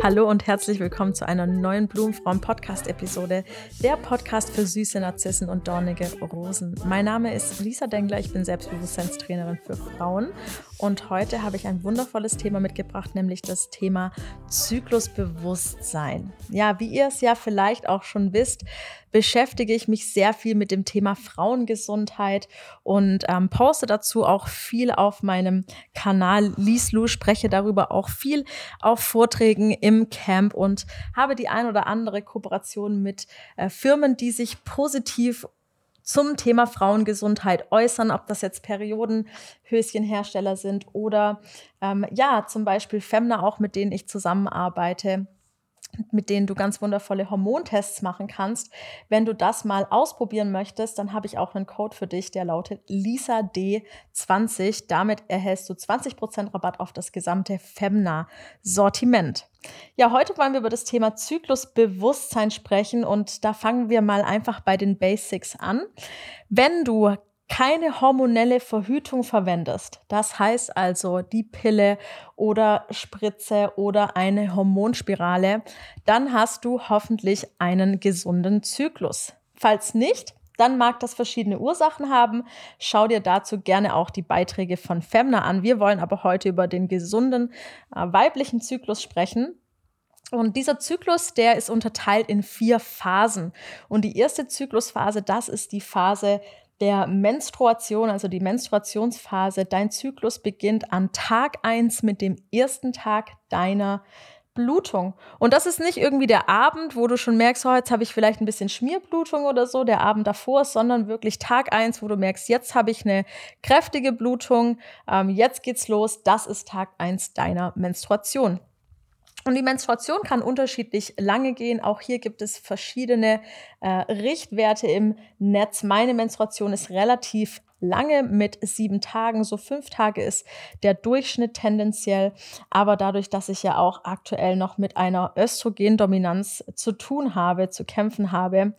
Hallo und herzlich willkommen zu einer neuen Blumenfrauen-Podcast-Episode, der Podcast für süße Narzissen und dornige Rosen. Mein Name ist Lisa Dengler, ich bin Selbstbewusstseinstrainerin für Frauen und heute habe ich ein wundervolles Thema mitgebracht, nämlich das Thema Zyklusbewusstsein. Ja, wie ihr es ja vielleicht auch schon wisst, beschäftige ich mich sehr viel mit dem Thema Frauengesundheit und ähm, poste dazu auch viel auf meinem Kanal Lieslu, spreche darüber auch viel auf Vorträgen im Camp und habe die ein oder andere Kooperation mit äh, Firmen, die sich positiv zum Thema Frauengesundheit äußern, ob das jetzt Periodenhöschenhersteller sind oder ähm, ja, zum Beispiel Femna auch, mit denen ich zusammenarbeite mit denen du ganz wundervolle Hormontests machen kannst. Wenn du das mal ausprobieren möchtest, dann habe ich auch einen Code für dich, der lautet LISAD20. Damit erhältst du 20% Rabatt auf das gesamte Femna-Sortiment. Ja, heute wollen wir über das Thema Zyklusbewusstsein sprechen und da fangen wir mal einfach bei den Basics an. Wenn du keine hormonelle Verhütung verwendest, das heißt also die Pille oder Spritze oder eine Hormonspirale, dann hast du hoffentlich einen gesunden Zyklus. Falls nicht, dann mag das verschiedene Ursachen haben. Schau dir dazu gerne auch die Beiträge von Femna an. Wir wollen aber heute über den gesunden äh, weiblichen Zyklus sprechen. Und dieser Zyklus, der ist unterteilt in vier Phasen. Und die erste Zyklusphase, das ist die Phase der Menstruation, also die Menstruationsphase, dein Zyklus beginnt an Tag 1 mit dem ersten Tag deiner Blutung. Und das ist nicht irgendwie der Abend, wo du schon merkst, oh, jetzt habe ich vielleicht ein bisschen Schmierblutung oder so, der Abend davor, sondern wirklich Tag 1, wo du merkst, jetzt habe ich eine kräftige Blutung, ähm, jetzt geht's los, das ist Tag 1 deiner Menstruation. Und die Menstruation kann unterschiedlich lange gehen. Auch hier gibt es verschiedene äh, Richtwerte im Netz. Meine Menstruation ist relativ lange mit sieben Tagen. So fünf Tage ist der Durchschnitt tendenziell. Aber dadurch, dass ich ja auch aktuell noch mit einer Östrogendominanz zu tun habe, zu kämpfen habe,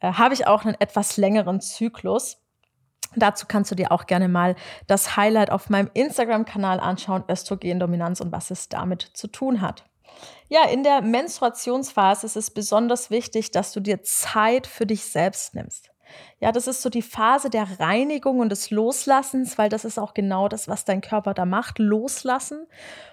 äh, habe ich auch einen etwas längeren Zyklus. Dazu kannst du dir auch gerne mal das Highlight auf meinem Instagram-Kanal anschauen, Östrogendominanz und was es damit zu tun hat. Ja, in der Menstruationsphase ist es besonders wichtig, dass du dir Zeit für dich selbst nimmst. Ja, das ist so die Phase der Reinigung und des Loslassens, weil das ist auch genau das, was dein Körper da macht, loslassen.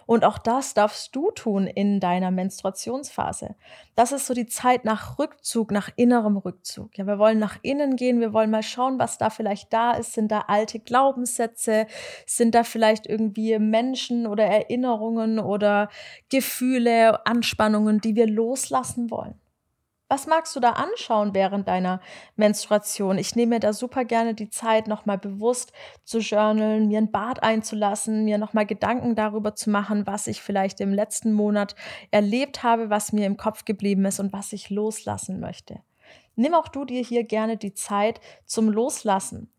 Und auch das darfst du tun in deiner Menstruationsphase. Das ist so die Zeit nach Rückzug, nach innerem Rückzug. Ja, wir wollen nach innen gehen, wir wollen mal schauen, was da vielleicht da ist. Sind da alte Glaubenssätze? Sind da vielleicht irgendwie Menschen oder Erinnerungen oder Gefühle, Anspannungen, die wir loslassen wollen? Was magst du da anschauen während deiner Menstruation? Ich nehme mir da super gerne die Zeit, nochmal bewusst zu journalen, mir ein Bad einzulassen, mir nochmal Gedanken darüber zu machen, was ich vielleicht im letzten Monat erlebt habe, was mir im Kopf geblieben ist und was ich loslassen möchte. Nimm auch du dir hier gerne die Zeit zum Loslassen.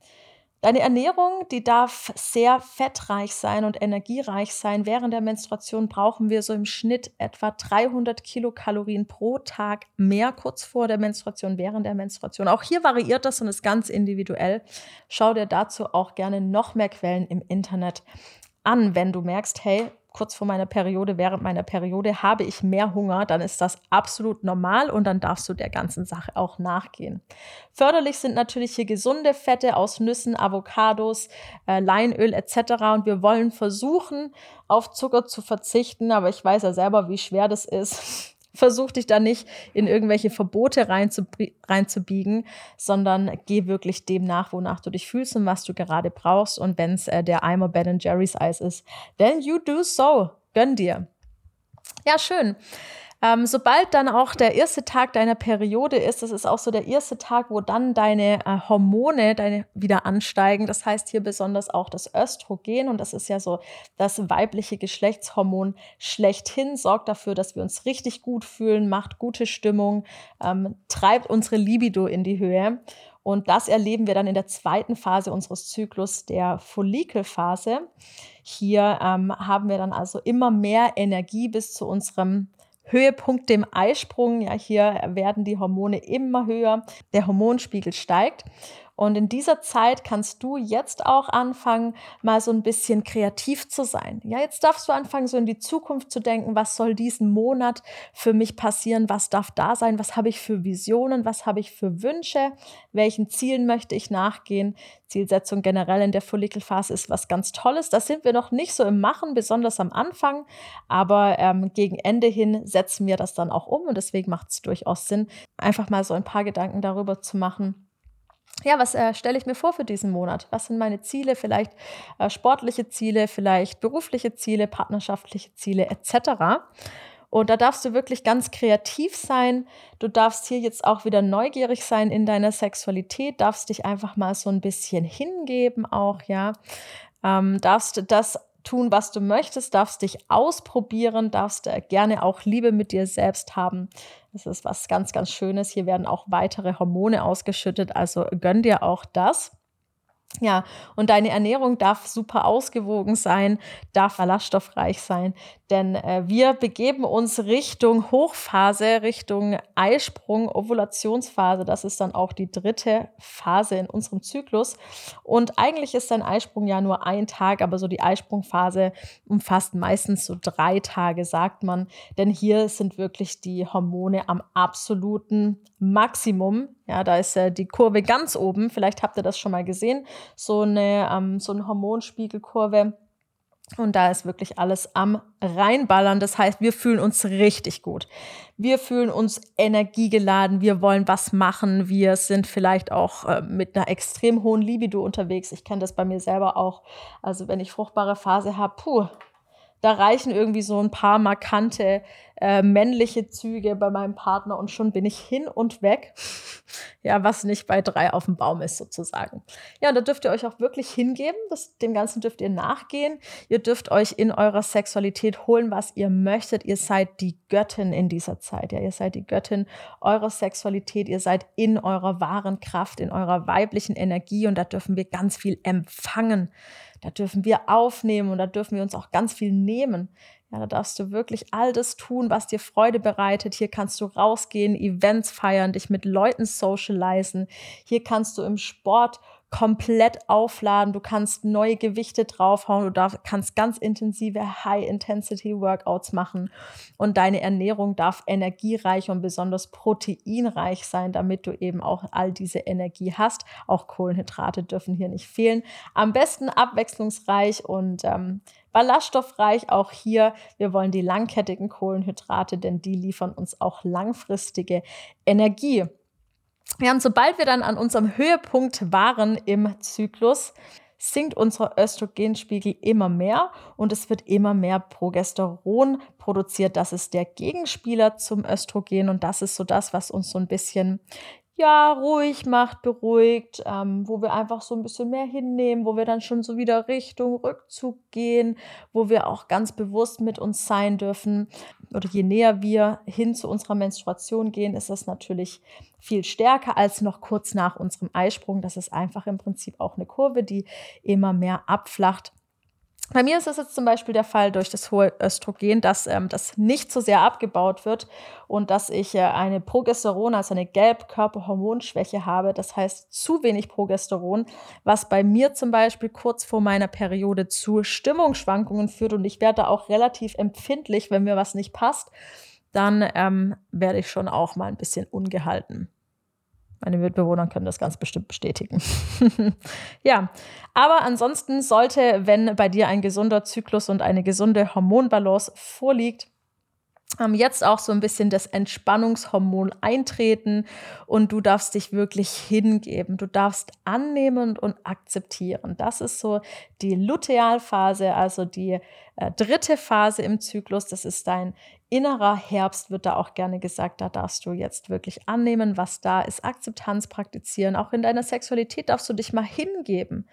Deine Ernährung, die darf sehr fettreich sein und energiereich sein. Während der Menstruation brauchen wir so im Schnitt etwa 300 Kilokalorien pro Tag mehr kurz vor der Menstruation, während der Menstruation. Auch hier variiert das und ist ganz individuell. Schau dir dazu auch gerne noch mehr Quellen im Internet an, wenn du merkst, hey, kurz vor meiner Periode, während meiner Periode habe ich mehr Hunger, dann ist das absolut normal und dann darfst du der ganzen Sache auch nachgehen. Förderlich sind natürlich hier gesunde Fette aus Nüssen, Avocados, äh, Leinöl etc. Und wir wollen versuchen, auf Zucker zu verzichten, aber ich weiß ja selber, wie schwer das ist. Versuch dich da nicht in irgendwelche Verbote reinzubiegen, sondern geh wirklich dem nach, wonach du dich fühlst und was du gerade brauchst. Und wenn es äh, der Eimer Ben Jerry's Eis ist, then you do so. Gönn dir. Ja, schön. Ähm, sobald dann auch der erste Tag deiner Periode ist, das ist auch so der erste Tag, wo dann deine äh, Hormone deine wieder ansteigen. Das heißt hier besonders auch das Östrogen und das ist ja so das weibliche Geschlechtshormon schlechthin, sorgt dafür, dass wir uns richtig gut fühlen, macht gute Stimmung, ähm, treibt unsere Libido in die Höhe. Und das erleben wir dann in der zweiten Phase unseres Zyklus, der Follikelphase. Hier ähm, haben wir dann also immer mehr Energie bis zu unserem Höhepunkt dem Eisprung. Ja, hier werden die Hormone immer höher, der Hormonspiegel steigt. Und in dieser Zeit kannst du jetzt auch anfangen, mal so ein bisschen kreativ zu sein. Ja, jetzt darfst du anfangen, so in die Zukunft zu denken, was soll diesen Monat für mich passieren, was darf da sein, was habe ich für Visionen, was habe ich für Wünsche, welchen Zielen möchte ich nachgehen. Zielsetzung generell in der Follikelphase ist was ganz Tolles. Da sind wir noch nicht so im Machen, besonders am Anfang, aber ähm, gegen Ende hin setzen wir das dann auch um. Und deswegen macht es durchaus Sinn, einfach mal so ein paar Gedanken darüber zu machen ja, was äh, stelle ich mir vor für diesen Monat? Was sind meine Ziele? Vielleicht äh, sportliche Ziele, vielleicht berufliche Ziele, partnerschaftliche Ziele etc. Und da darfst du wirklich ganz kreativ sein. Du darfst hier jetzt auch wieder neugierig sein in deiner Sexualität, darfst dich einfach mal so ein bisschen hingeben auch, ja. Ähm, darfst das tun, was du möchtest, darfst dich ausprobieren, darfst äh, gerne auch Liebe mit dir selbst haben. Das ist was ganz, ganz Schönes. Hier werden auch weitere Hormone ausgeschüttet, also gönn dir auch das. Ja, und deine Ernährung darf super ausgewogen sein, darf ballaststoffreich sein, denn äh, wir begeben uns Richtung Hochphase, Richtung Eisprung, Ovulationsphase. Das ist dann auch die dritte Phase in unserem Zyklus. Und eigentlich ist ein Eisprung ja nur ein Tag, aber so die Eisprungphase umfasst meistens so drei Tage, sagt man. Denn hier sind wirklich die Hormone am absoluten Maximum. Ja, da ist äh, die Kurve ganz oben. Vielleicht habt ihr das schon mal gesehen. So eine, ähm, so eine Hormonspiegelkurve. Und da ist wirklich alles am reinballern. Das heißt, wir fühlen uns richtig gut. Wir fühlen uns energiegeladen. Wir wollen was machen. Wir sind vielleicht auch äh, mit einer extrem hohen Libido unterwegs. Ich kenne das bei mir selber auch. Also wenn ich fruchtbare Phase habe, puh, da reichen irgendwie so ein paar markante äh, männliche Züge bei meinem Partner und schon bin ich hin und weg. ja, was nicht bei drei auf dem Baum ist sozusagen. Ja, da dürft ihr euch auch wirklich hingeben. Das, dem Ganzen dürft ihr nachgehen. Ihr dürft euch in eurer Sexualität holen, was ihr möchtet. Ihr seid die Göttin in dieser Zeit. Ja, ihr seid die Göttin eurer Sexualität. Ihr seid in eurer wahren Kraft, in eurer weiblichen Energie und da dürfen wir ganz viel empfangen. Da dürfen wir aufnehmen und da dürfen wir uns auch ganz viel nehmen. Ja, da darfst du wirklich all das tun, was dir Freude bereitet. Hier kannst du rausgehen, Events feiern, dich mit Leuten socialisen. Hier kannst du im Sport komplett aufladen. Du kannst neue Gewichte draufhauen. Du darf, kannst ganz intensive High-Intensity-Workouts machen. Und deine Ernährung darf energiereich und besonders proteinreich sein, damit du eben auch all diese Energie hast. Auch Kohlenhydrate dürfen hier nicht fehlen. Am besten abwechslungsreich und ähm, ballaststoffreich. Auch hier, wir wollen die langkettigen Kohlenhydrate, denn die liefern uns auch langfristige Energie. Ja, und sobald wir dann an unserem Höhepunkt waren im Zyklus, sinkt unser Östrogenspiegel immer mehr und es wird immer mehr Progesteron produziert. Das ist der Gegenspieler zum Östrogen und das ist so das, was uns so ein bisschen ja, ruhig macht, beruhigt, ähm, wo wir einfach so ein bisschen mehr hinnehmen, wo wir dann schon so wieder Richtung Rückzug gehen, wo wir auch ganz bewusst mit uns sein dürfen. Oder je näher wir hin zu unserer Menstruation gehen, ist das natürlich viel stärker als noch kurz nach unserem Eisprung. Das ist einfach im Prinzip auch eine Kurve, die immer mehr abflacht. Bei mir ist es jetzt zum Beispiel der Fall durch das hohe Östrogen, dass ähm, das nicht so sehr abgebaut wird und dass ich äh, eine Progesteron, also eine Gelbkörperhormonschwäche habe. Das heißt zu wenig Progesteron, was bei mir zum Beispiel kurz vor meiner Periode zu Stimmungsschwankungen führt und ich werde auch relativ empfindlich, wenn mir was nicht passt. Dann ähm, werde ich schon auch mal ein bisschen ungehalten. Meine Mitbewohner können das ganz bestimmt bestätigen. ja, aber ansonsten sollte, wenn bei dir ein gesunder Zyklus und eine gesunde Hormonbalance vorliegt, jetzt auch so ein bisschen das Entspannungshormon eintreten und du darfst dich wirklich hingeben. Du darfst annehmen und akzeptieren. Das ist so die Lutealphase, also die äh, dritte Phase im Zyklus. Das ist dein innerer Herbst wird da auch gerne gesagt, da darfst du jetzt wirklich annehmen, was da ist, Akzeptanz praktizieren. Auch in deiner Sexualität darfst du dich mal hingeben,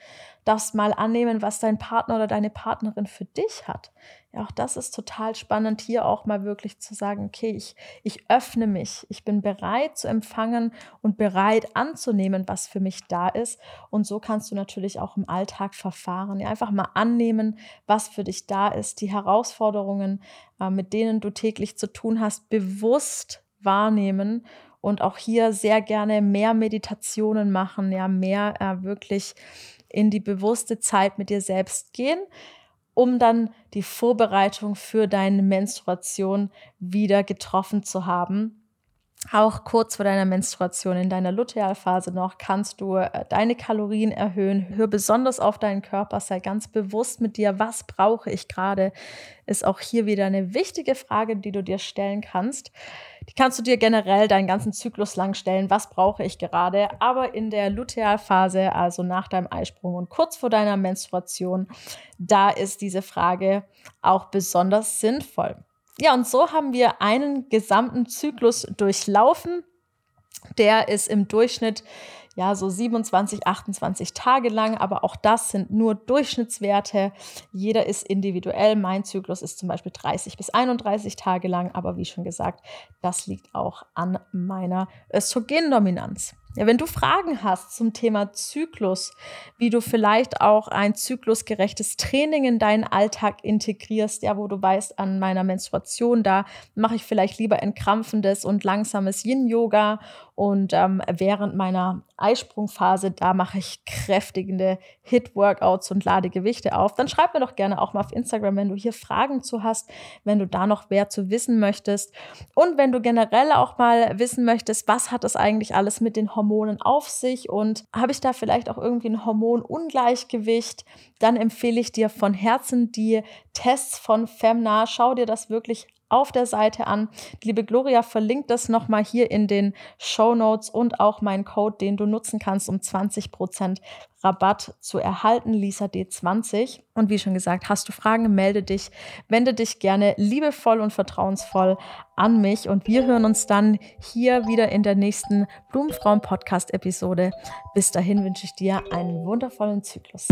darfst mal annehmen, was dein Partner oder deine Partnerin für dich hat. Ja, auch das ist total spannend, hier auch mal wirklich zu sagen, okay, ich, ich öffne mich, ich bin bereit zu empfangen und bereit anzunehmen, was für mich da ist. Und so kannst du natürlich auch im Alltag verfahren. Ja, einfach mal annehmen, was für dich da ist, die Herausforderungen äh, mit denen du täglich zu tun hast, bewusst wahrnehmen und auch hier sehr gerne mehr Meditationen machen, ja, mehr äh, wirklich in die bewusste Zeit mit dir selbst gehen, um dann die Vorbereitung für deine Menstruation wieder getroffen zu haben auch kurz vor deiner Menstruation, in deiner Lutealphase noch, kannst du äh, deine Kalorien erhöhen. Hör besonders auf deinen Körper, sei ganz bewusst mit dir, was brauche ich gerade, ist auch hier wieder eine wichtige Frage, die du dir stellen kannst. Die kannst du dir generell deinen ganzen Zyklus lang stellen, was brauche ich gerade. Aber in der Lutealphase, also nach deinem Eisprung und kurz vor deiner Menstruation, da ist diese Frage auch besonders sinnvoll. Ja, und so haben wir einen gesamten Zyklus durchlaufen. Der ist im Durchschnitt ja so 27, 28 Tage lang, aber auch das sind nur Durchschnittswerte. Jeder ist individuell. Mein Zyklus ist zum Beispiel 30 bis 31 Tage lang, aber wie schon gesagt, das liegt auch an meiner Östrogendominanz. Ja, wenn du Fragen hast zum Thema Zyklus, wie du vielleicht auch ein zyklusgerechtes Training in deinen Alltag integrierst, ja, wo du weißt, an meiner Menstruation, da mache ich vielleicht lieber entkrampfendes und langsames Yin-Yoga und ähm, während meiner Eisprungphase, da mache ich kräftigende Hit-Workouts und lade Gewichte auf. Dann schreib mir doch gerne auch mal auf Instagram, wenn du hier Fragen zu hast, wenn du da noch mehr zu wissen möchtest. Und wenn du generell auch mal wissen möchtest, was hat das eigentlich alles mit den Hormonen auf sich und habe ich da vielleicht auch irgendwie ein Hormonungleichgewicht, dann empfehle ich dir von Herzen die Tests von Femna. Schau dir das wirklich auf der Seite an. Die liebe Gloria verlinkt das nochmal hier in den Show Notes und auch meinen Code, den du nutzen kannst, um 20% Rabatt zu erhalten, Lisa D20. Und wie schon gesagt, hast du Fragen, melde dich, wende dich gerne liebevoll und vertrauensvoll an mich und wir hören uns dann hier wieder in der nächsten Blumenfrauen Podcast Episode. Bis dahin wünsche ich dir einen wundervollen Zyklus.